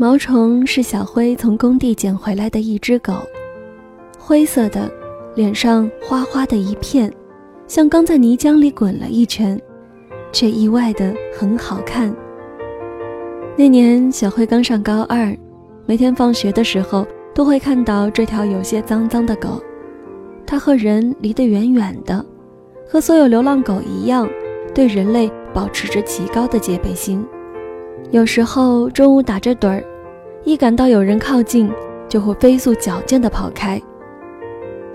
毛虫是小辉从工地捡回来的一只狗，灰色的，脸上花花的一片，像刚在泥浆里滚了一圈，却意外的很好看。那年小辉刚上高二，每天放学的时候都会看到这条有些脏脏的狗，它和人离得远远的，和所有流浪狗一样，对人类保持着极高的戒备心。有时候中午打着盹儿，一感到有人靠近，就会飞速矫健地跑开。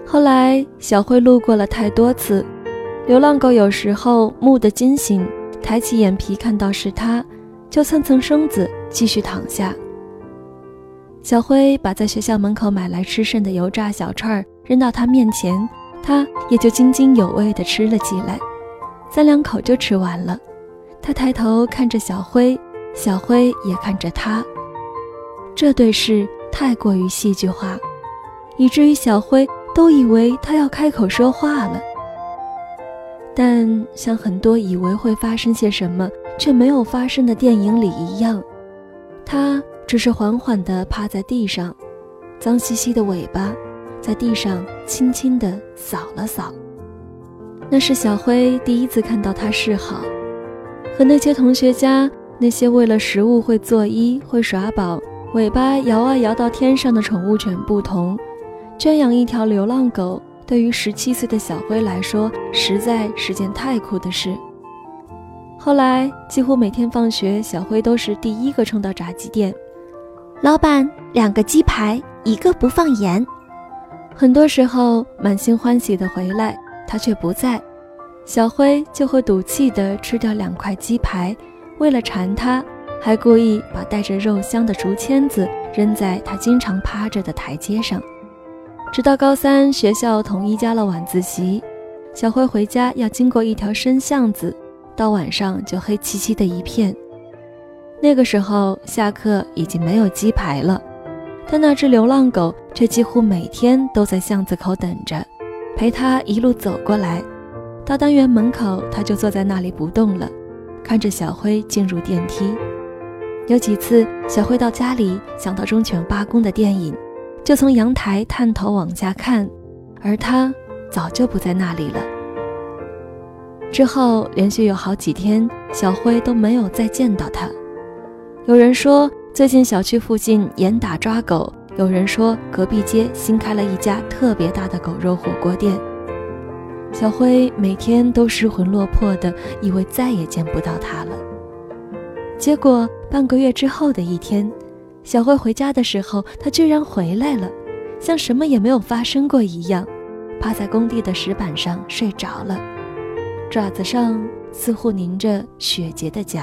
后来小慧路过了太多次，流浪狗有时候蓦地惊醒，抬起眼皮看到是他，就蹭蹭身子继续躺下。小辉把在学校门口买来吃剩的油炸小串扔到他面前，他也就津津有味地吃了起来，三两口就吃完了。他抬头看着小辉。小辉也看着他，这对视太过于戏剧化，以至于小辉都以为他要开口说话了。但像很多以为会发生些什么却没有发生的电影里一样，他只是缓缓地趴在地上，脏兮兮的尾巴在地上轻轻地扫了扫。那是小辉第一次看到他示好，和那些同学家。那些为了食物会作揖、会耍宝、尾巴摇啊摇到天上的宠物犬不同，圈养一条流浪狗，对于十七岁的小辉来说，实在是件太酷的事。后来，几乎每天放学，小辉都是第一个冲到炸鸡店。老板，两个鸡排，一个不放盐。很多时候，满心欢喜的回来，他却不在，小辉就会赌气的吃掉两块鸡排。为了馋他，还故意把带着肉香的竹签子扔在他经常趴着的台阶上。直到高三，学校统一加了晚自习，小辉回家要经过一条深巷子，到晚上就黑漆漆的一片。那个时候下课已经没有鸡排了，但那只流浪狗却几乎每天都在巷子口等着，陪他一路走过来。到单元门口，他就坐在那里不动了。看着小辉进入电梯，有几次小辉到家里想到忠犬八公的电影，就从阳台探头往下看，而他早就不在那里了。之后连续有好几天，小辉都没有再见到他。有人说最近小区附近严打抓狗，有人说隔壁街新开了一家特别大的狗肉火锅店。小辉每天都失魂落魄的，以为再也见不到他了。结果半个月之后的一天，小辉回家的时候，他居然回来了，像什么也没有发生过一样，趴在工地的石板上睡着了，爪子上似乎凝着血结的痂。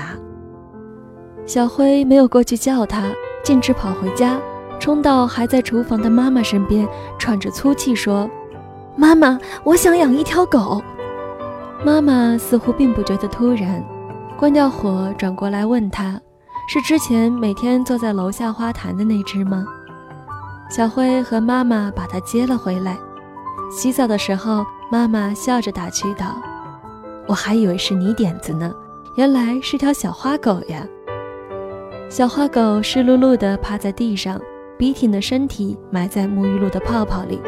小辉没有过去叫他，径直跑回家，冲到还在厨房的妈妈身边，喘着粗气说。妈妈，我想养一条狗。妈妈似乎并不觉得突然，关掉火，转过来问他：“是之前每天坐在楼下花坛的那只吗？”小辉和妈妈把它接了回来。洗澡的时候，妈妈笑着打趣道：“我还以为是你点子呢，原来是条小花狗呀。”小花狗湿漉漉地趴在地上，笔挺的身体埋在沐浴露的泡泡里。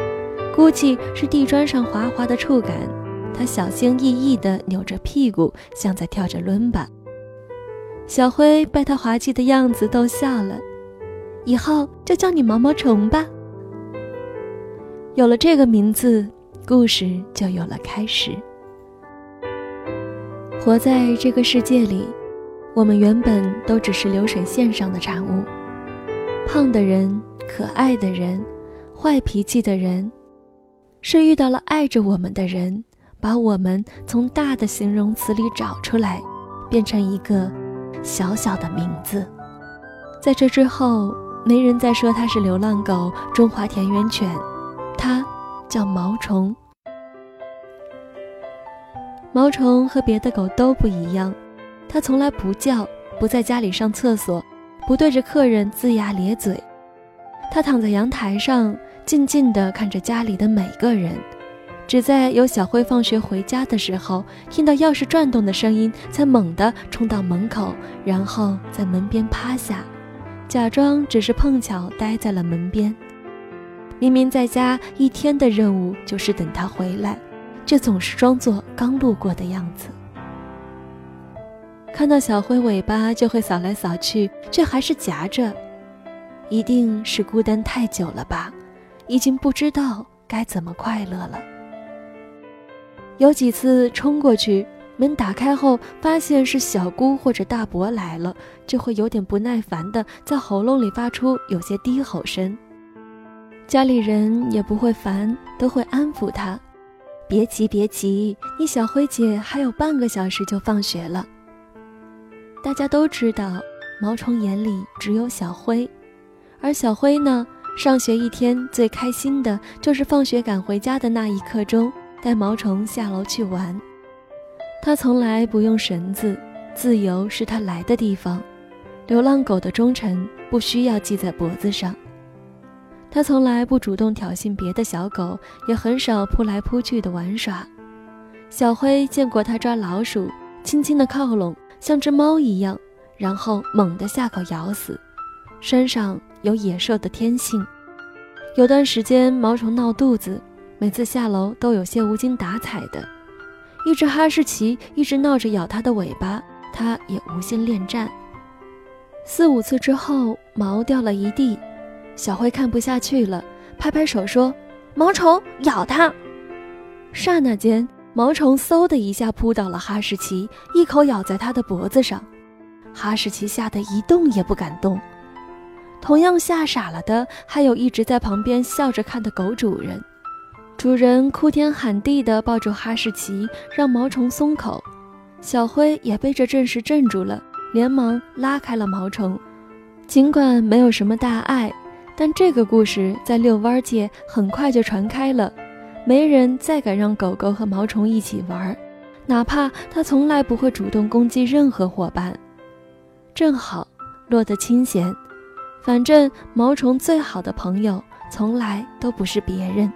估计是地砖上滑滑的触感，他小心翼翼地扭着屁股，像在跳着伦巴。小灰被他滑稽的样子逗笑了，以后就叫你毛毛虫吧。有了这个名字，故事就有了开始。活在这个世界里，我们原本都只是流水线上的产物，胖的人、可爱的人、坏脾气的人。是遇到了爱着我们的人，把我们从大的形容词里找出来，变成一个小小的名字。在这之后，没人再说它是流浪狗、中华田园犬，它叫毛虫。毛虫和别的狗都不一样，它从来不叫，不在家里上厕所，不对着客人龇牙咧嘴，它躺在阳台上。静静地看着家里的每个人，只在有小辉放学回家的时候，听到钥匙转动的声音，才猛地冲到门口，然后在门边趴下，假装只是碰巧待在了门边。明明在家一天的任务就是等他回来，却总是装作刚路过的样子。看到小灰尾巴就会扫来扫去，却还是夹着，一定是孤单太久了吧，已经不知道该怎么快乐了。有几次冲过去，门打开后发现是小姑或者大伯来了，就会有点不耐烦的在喉咙里发出有些低吼声。家里人也不会烦，都会安抚他：“别急，别急，你小辉姐还有半个小时就放学了。”大家都知道，毛虫眼里只有小灰，而小灰呢，上学一天最开心的就是放学赶回家的那一刻钟，带毛虫下楼去玩。他从来不用绳子，自由是他来的地方。流浪狗的忠诚不需要系在脖子上。他从来不主动挑衅别的小狗，也很少扑来扑去的玩耍。小灰见过他抓老鼠，轻轻的靠拢。像只猫一样，然后猛地下口咬死。身上有野兽的天性。有段时间，毛虫闹肚子，每次下楼都有些无精打采的。一只哈士奇一直闹着咬它的尾巴，它也无心恋战。四五次之后，毛掉了一地，小灰看不下去了，拍拍手说：“毛虫咬它！”刹那间。毛虫嗖的一下扑倒了哈士奇，一口咬在它的脖子上。哈士奇吓得一动也不敢动。同样吓傻了的，还有一直在旁边笑着看的狗主人。主人哭天喊地地抱住哈士奇，让毛虫松口。小灰也被这阵势镇住了，连忙拉开了毛虫。尽管没有什么大碍，但这个故事在遛弯界很快就传开了。没人再敢让狗狗和毛虫一起玩，哪怕它从来不会主动攻击任何伙伴。正好落得清闲，反正毛虫最好的朋友从来都不是别人。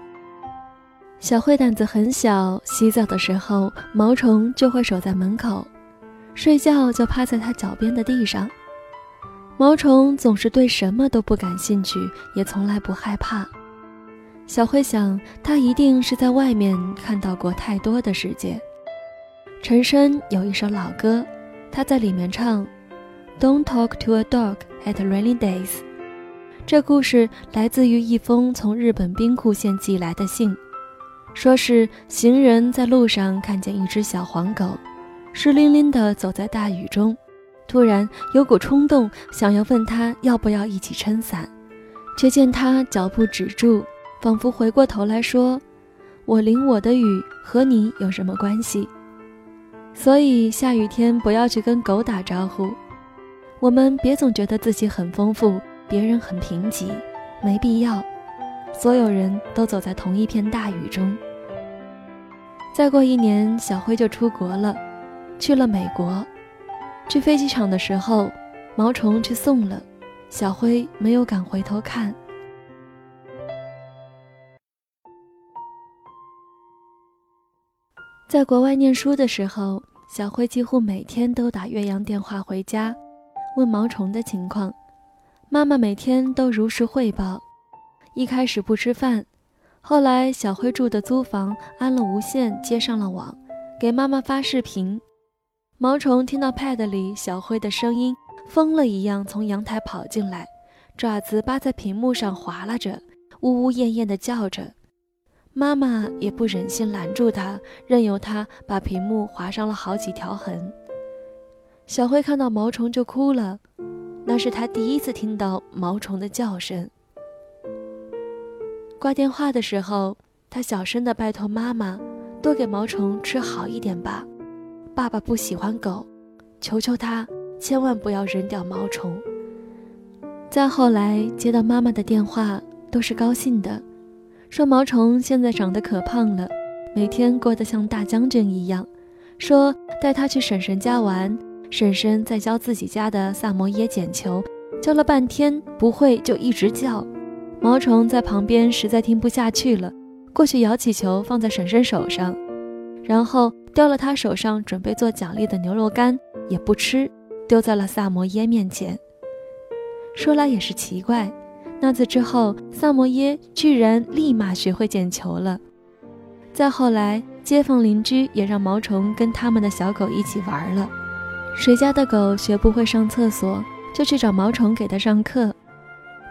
小慧胆子很小，洗澡的时候毛虫就会守在门口，睡觉就趴在它脚边的地上。毛虫总是对什么都不感兴趣，也从来不害怕。小慧想，他一定是在外面看到过太多的世界。陈升有一首老歌，他在里面唱：“Don't talk to a dog at rainy days。”这故事来自于一封从日本兵库县寄来的信，说是行人在路上看见一只小黄狗，湿淋淋的走在大雨中，突然有股冲动想要问他要不要一起撑伞，却见他脚步止住。仿佛回过头来说：“我淋我的雨和你有什么关系？所以下雨天不要去跟狗打招呼。我们别总觉得自己很丰富，别人很贫瘠，没必要。所有人都走在同一片大雨中。再过一年，小辉就出国了，去了美国。去飞机场的时候，毛虫去送了，小辉没有敢回头看。”在国外念书的时候，小辉几乎每天都打岳阳电话回家，问毛虫的情况。妈妈每天都如实汇报。一开始不吃饭，后来小灰住的租房安了无线，接上了网，给妈妈发视频。毛虫听到 pad 里小灰的声音，疯了一样从阳台跑进来，爪子扒在屏幕上划拉着，呜呜咽咽地叫着。妈妈也不忍心拦住他，任由他把屏幕划上了好几条痕。小辉看到毛虫就哭了，那是他第一次听到毛虫的叫声。挂电话的时候，他小声地拜托妈妈，多给毛虫吃好一点吧。爸爸不喜欢狗，求求他千万不要扔掉毛虫。再后来接到妈妈的电话，都是高兴的。说毛虫现在长得可胖了，每天过得像大将军一样。说带他去婶婶家玩，婶婶在教自己家的萨摩耶捡球，教了半天不会就一直叫。毛虫在旁边实在听不下去了，过去摇起球放在婶婶手上，然后叼了他手上准备做奖励的牛肉干，也不吃，丢在了萨摩耶面前。说来也是奇怪，那次之后，萨摩耶居然立马学会捡球了。再后来，街坊邻居也让毛虫跟他们的小狗一起玩了。谁家的狗学不会上厕所，就去找毛虫给它上课。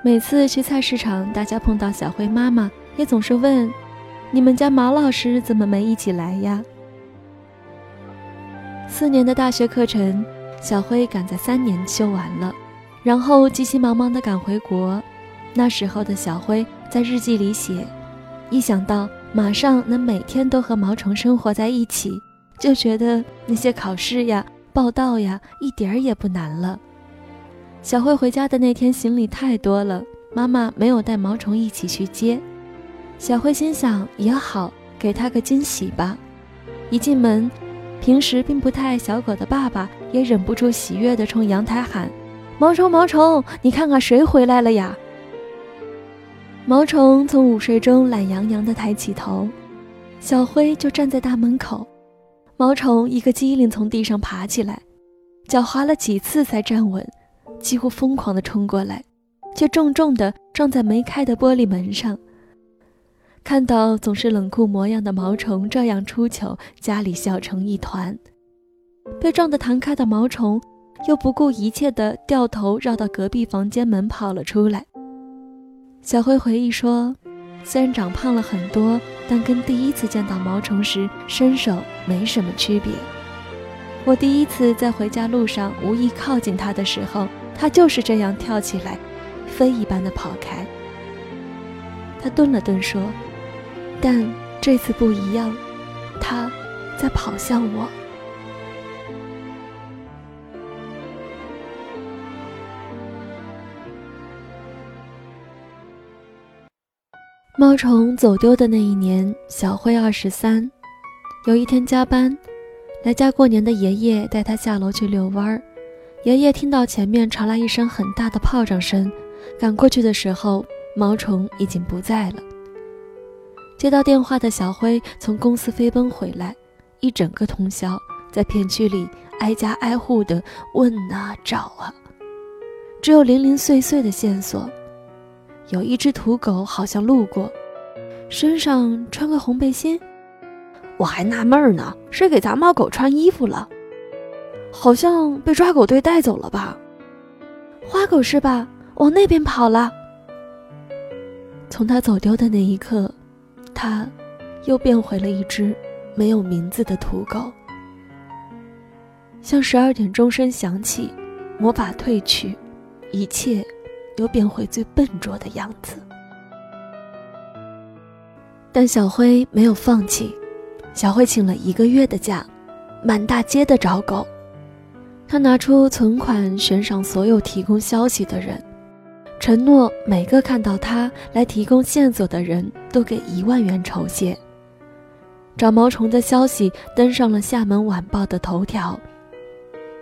每次去菜市场，大家碰到小灰妈妈，也总是问：“你们家毛老师怎么没一起来呀？”四年的大学课程，小辉赶在三年修完了，然后急急忙忙地赶回国。那时候的小辉在日记里写：“一想到马上能每天都和毛虫生活在一起，就觉得那些考试呀、报道呀一点儿也不难了。”小辉回家的那天行李太多了，妈妈没有带毛虫一起去接。小辉心想也好，给他个惊喜吧。一进门。平时并不太爱小狗的爸爸也忍不住喜悦地冲阳台喊：“毛虫，毛虫，你看看谁回来了呀！”毛虫从午睡中懒洋洋地抬起头，小灰就站在大门口。毛虫一个机灵从地上爬起来，脚滑了几次才站稳，几乎疯狂地冲过来，却重重地撞在没开的玻璃门上。看到总是冷酷模样的毛虫这样出糗，家里笑成一团。被撞得弹开的毛虫，又不顾一切地掉头绕到隔壁房间门跑了出来。小辉回忆说：“虽然长胖了很多，但跟第一次见到毛虫时伸手没什么区别。我第一次在回家路上无意靠近它的时候，它就是这样跳起来，飞一般的跑开。”他顿了顿说。但这次不一样，他在跑向我。毛虫走丢的那一年，小辉二十三。有一天加班，来家过年的爷爷带他下楼去遛弯儿。爷爷听到前面传来一声很大的炮仗声，赶过去的时候，毛虫已经不在了。接到电话的小辉从公司飞奔回来，一整个通宵在片区里挨家挨户的问啊找啊，只有零零碎碎的线索。有一只土狗好像路过，身上穿个红背心，我还纳闷呢，是给杂毛狗穿衣服了，好像被抓狗队带走了吧？花狗是吧？往那边跑了。从他走丢的那一刻。它，又变回了一只没有名字的土狗。像十二点钟声响起，魔法褪去，一切又变回最笨拙的样子。但小辉没有放弃，小辉请了一个月的假，满大街的找狗。他拿出存款悬赏所有提供消息的人。承诺每个看到他来提供线索的人都给一万元酬谢。找毛虫的消息登上了厦门晚报的头条，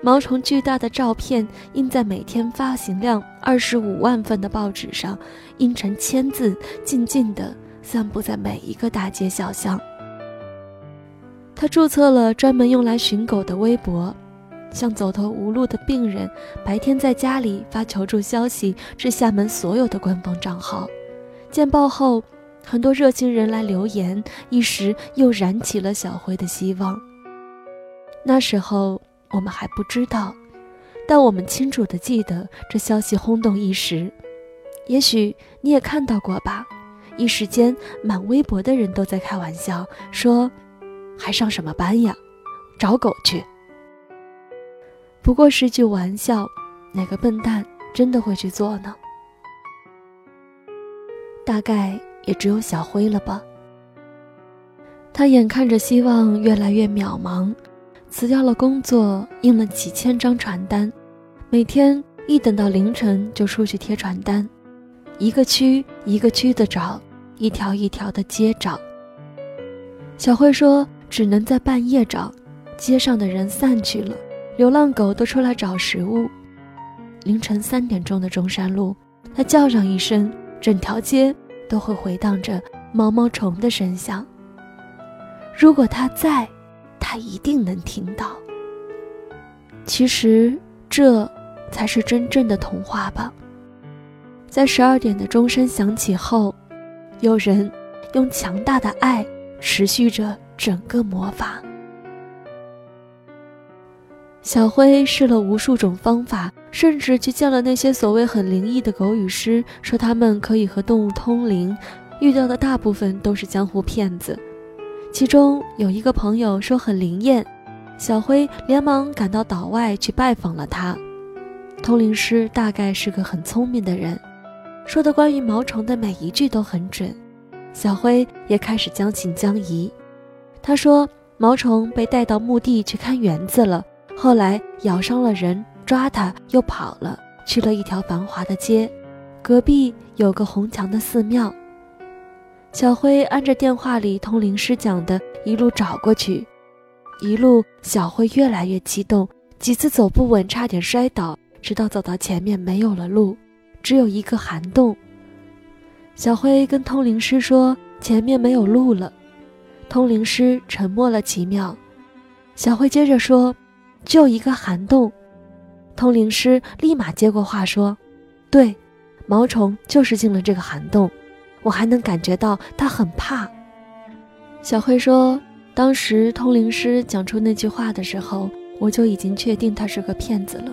毛虫巨大的照片印在每天发行量二十五万份的报纸上，印成千字，静静地散布在每一个大街小巷。他注册了专门用来寻狗的微博。像走投无路的病人，白天在家里发求助消息至厦门所有的官方账号。见报后，很多热心人来留言，一时又燃起了小辉的希望。那时候我们还不知道，但我们清楚地记得这消息轰动一时。也许你也看到过吧？一时间，满微博的人都在开玩笑说：“还上什么班呀？找狗去。”不过是句玩笑，哪个笨蛋真的会去做呢？大概也只有小辉了吧。他眼看着希望越来越渺茫，辞掉了工作，印了几千张传单，每天一等到凌晨就出去贴传单，一个区一个区的找，一条一条的街找。小慧说：“只能在半夜找，街上的人散去了。”流浪狗都出来找食物。凌晨三点钟的中山路，它叫上一声，整条街都会回荡着毛毛虫的声响。如果它在，他一定能听到。其实，这才是真正的童话吧。在十二点的钟声响起后，有人用强大的爱持续着整个魔法。小辉试了无数种方法，甚至去见了那些所谓很灵异的狗语师，说他们可以和动物通灵，遇到的大部分都是江湖骗子。其中有一个朋友说很灵验，小辉连忙赶到岛外去拜访了他。通灵师大概是个很聪明的人，说的关于毛虫的每一句都很准。小辉也开始将信将疑。他说毛虫被带到墓地去看园子了，后来咬伤了人，抓它又跑了，去了一条繁华的街，隔壁有个红墙的寺庙。小辉按着电话里通灵师讲的，一路找过去。一路，小辉越来越激动，几次走不稳，差点摔倒，直到走到前面没有了路，只有一个涵洞。小辉跟通灵师说：“前面没有路了。”通灵师沉默了几秒，小辉接着说：“就一个涵洞。”通灵师立马接过话说：“对，毛虫就是进了这个涵洞。”我还能感觉到他很怕。小慧说：“当时通灵师讲出那句话的时候，我就已经确定他是个骗子了。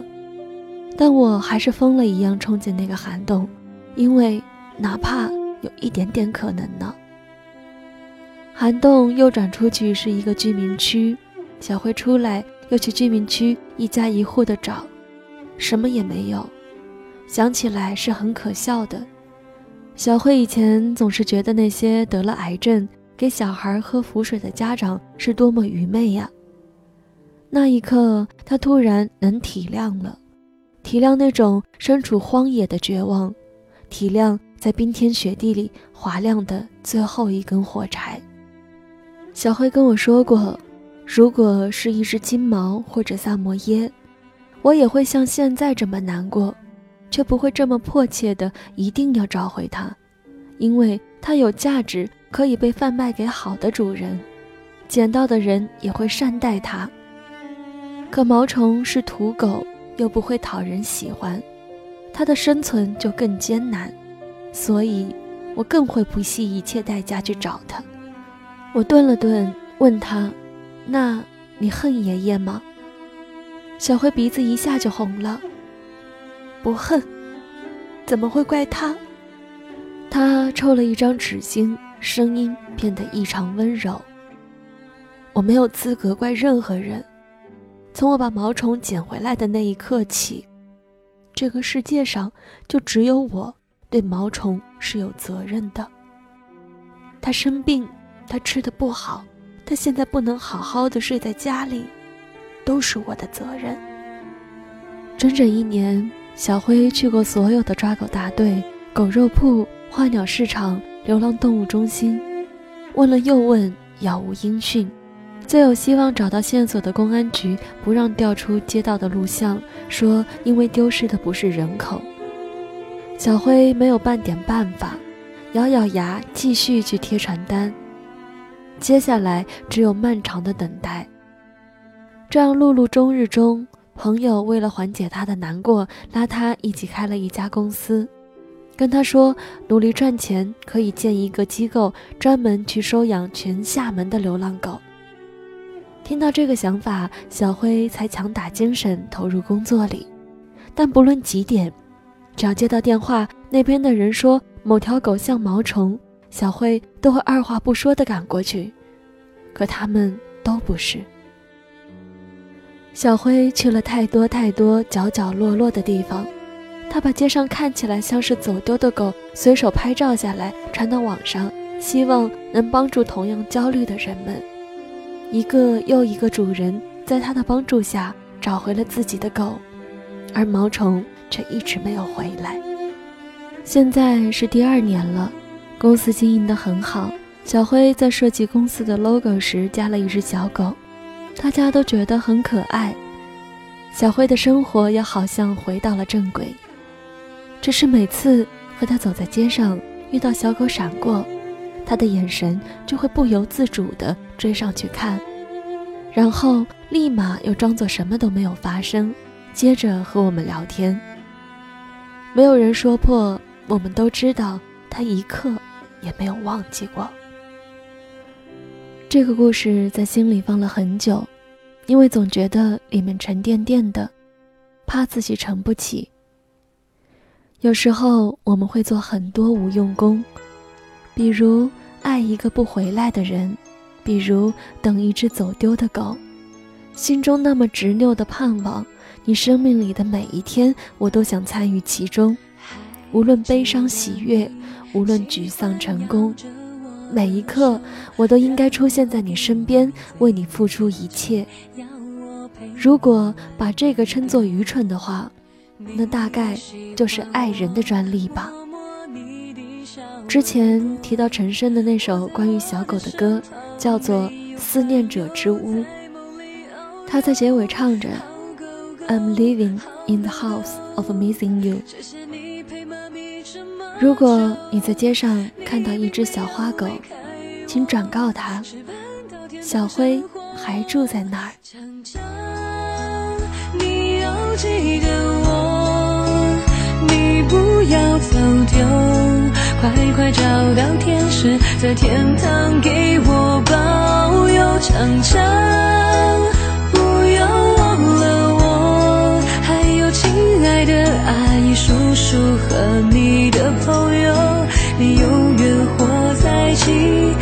但我还是疯了一样冲进那个涵洞，因为哪怕有一点点可能呢。”涵洞右转出去是一个居民区，小慧出来又去居民区一家一户的找，什么也没有。想起来是很可笑的。小慧以前总是觉得那些得了癌症给小孩喝符水的家长是多么愚昧呀。那一刻，她突然能体谅了，体谅那种身处荒野的绝望，体谅在冰天雪地里划亮的最后一根火柴。小慧跟我说过，如果是一只金毛或者萨摩耶，我也会像现在这么难过。却不会这么迫切的一定要找回它，因为它有价值，可以被贩卖给好的主人，捡到的人也会善待它。可毛虫是土狗，又不会讨人喜欢，它的生存就更艰难，所以我更会不惜一切代价去找它。我顿了顿，问他：“那你恨爷爷吗？”小灰鼻子一下就红了。不恨，怎么会怪他？他抽了一张纸巾，声音变得异常温柔。我没有资格怪任何人。从我把毛虫捡回来的那一刻起，这个世界上就只有我对毛虫是有责任的。他生病，他吃的不好，他现在不能好好的睡在家里，都是我的责任。整整一年。小辉去过所有的抓狗大队、狗肉铺、花鸟市场、流浪动物中心，问了又问，杳无音讯。最有希望找到线索的公安局不让调出街道的录像，说因为丢失的不是人口。小辉没有半点办法，咬咬牙继续去贴传单。接下来只有漫长的等待。这样碌碌终日中。朋友为了缓解他的难过，拉他一起开了一家公司，跟他说努力赚钱可以建一个机构，专门去收养全厦门的流浪狗。听到这个想法，小辉才强打精神投入工作里。但不论几点，只要接到电话，那边的人说某条狗像毛虫，小辉都会二话不说地赶过去。可他们都不是。小辉去了太多太多角角落落的地方，他把街上看起来像是走丢的狗随手拍照下来，传到网上，希望能帮助同样焦虑的人们。一个又一个主人在他的帮助下找回了自己的狗，而毛虫却一直没有回来。现在是第二年了，公司经营得很好。小辉在设计公司的 logo 时加了一只小狗。大家都觉得很可爱，小辉的生活也好像回到了正轨。只是每次和他走在街上，遇到小狗闪过，他的眼神就会不由自主地追上去看，然后立马又装作什么都没有发生，接着和我们聊天。没有人说破我们都知道他一刻也没有忘记过。这个故事在心里放了很久，因为总觉得里面沉甸甸的，怕自己承不起。有时候我们会做很多无用功，比如爱一个不回来的人，比如等一只走丢的狗，心中那么执拗的盼望，你生命里的每一天，我都想参与其中，无论悲伤喜悦，无论沮丧成功，每一刻我都应该出现在你身边，为你付出一切。如果把这个称作愚蠢的话。那大概就是爱人的专利吧。之前提到陈升的那首关于小狗的歌，叫做《思念者之屋》。他在结尾唱着：“I'm living in the house of missing you。”如果你在街上看到一只小花狗，请转告他，小辉还住在那儿。你要记得我，你不要走丢，快快找到天使，在天堂给我保佑。常常的阿姨、叔叔和你的朋友，你永远活在记忆。